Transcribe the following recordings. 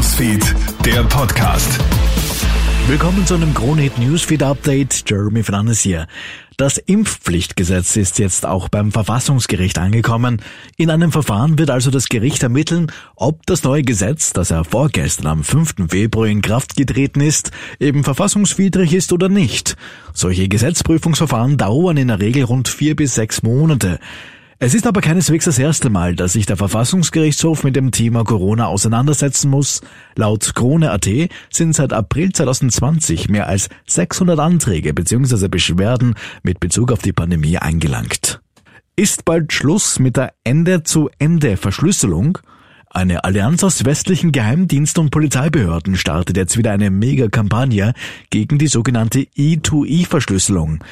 Newsfeed, der Podcast. Willkommen zu einem Kronehit Newsfeed Update. Jeremy Fernandes hier. Das Impfpflichtgesetz ist jetzt auch beim Verfassungsgericht angekommen. In einem Verfahren wird also das Gericht ermitteln, ob das neue Gesetz, das ja vorgestern am 5. Februar in Kraft getreten ist, eben verfassungswidrig ist oder nicht. Solche Gesetzprüfungsverfahren dauern in der Regel rund vier bis sechs Monate. Es ist aber keineswegs das erste Mal, dass sich der Verfassungsgerichtshof mit dem Thema Corona auseinandersetzen muss. Laut Krone.at sind seit April 2020 mehr als 600 Anträge bzw. Beschwerden mit Bezug auf die Pandemie eingelangt. Ist bald Schluss mit der Ende-zu-Ende-Verschlüsselung? Eine Allianz aus westlichen Geheimdienst- und Polizeibehörden startet jetzt wieder eine Megakampagne gegen die sogenannte E2E-Verschlüsselung.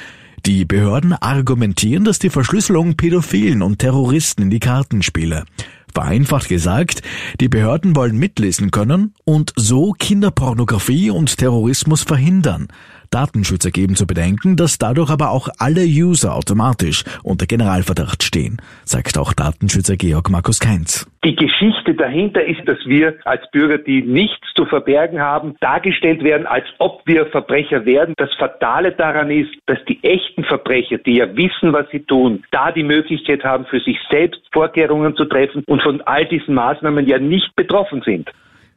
Die Behörden argumentieren, dass die Verschlüsselung Pädophilen und Terroristen in die Karten spiele. Vereinfacht gesagt, die Behörden wollen mitlesen können und so Kinderpornografie und Terrorismus verhindern. Datenschützer geben zu bedenken, dass dadurch aber auch alle User automatisch unter Generalverdacht stehen, sagt auch Datenschützer Georg Markus Keinz. Die Geschichte dahinter ist, dass wir als Bürger, die nichts zu verbergen haben, dargestellt werden, als ob wir Verbrecher werden. Das Fatale daran ist, dass die echten Verbrecher, die ja wissen, was sie tun, da die Möglichkeit haben, für sich selbst Vorkehrungen zu treffen und von all diesen Maßnahmen ja nicht betroffen sind.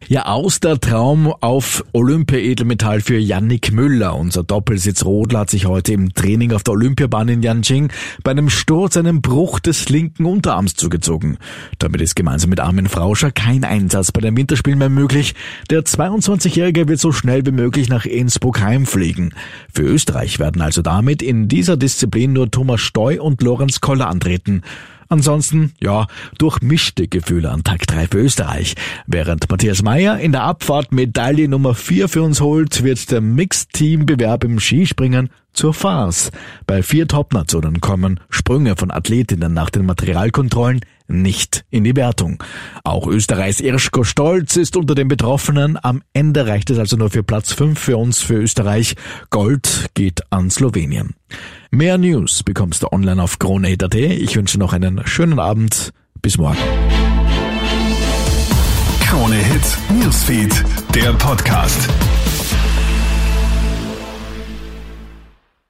Ja, aus der Traum auf Olympia-Edelmetall für Yannick Müller. Unser Doppelsitzrodler hat sich heute im Training auf der Olympiabahn in Yanqing bei einem Sturz einen Bruch des linken Unterarms zugezogen. Damit ist gemeinsam mit Armin Frauscher kein Einsatz bei den Winterspielen mehr möglich. Der 22-Jährige wird so schnell wie möglich nach Innsbruck heimfliegen. Für Österreich werden also damit in dieser Disziplin nur Thomas Steu und Lorenz Koller antreten. Ansonsten, ja, durchmischte Gefühle an Tag 3 für Österreich. Während Matthias Meyer in der Abfahrt Medaille Nummer 4 für uns holt, wird der Mixed-Team-Bewerb im Skispringen zur Farce. Bei vier Top-Nationen kommen Sprünge von Athletinnen nach den Materialkontrollen nicht in die Wertung. Auch Österreichs Irschko Stolz ist unter den Betroffenen. Am Ende reicht es also nur für Platz 5 für uns, für Österreich. Gold geht an Slowenien. Mehr News bekommst du online auf kronehit.at. Ich wünsche noch einen schönen Abend. Bis morgen. Krone Hit Newsfeed, der Podcast.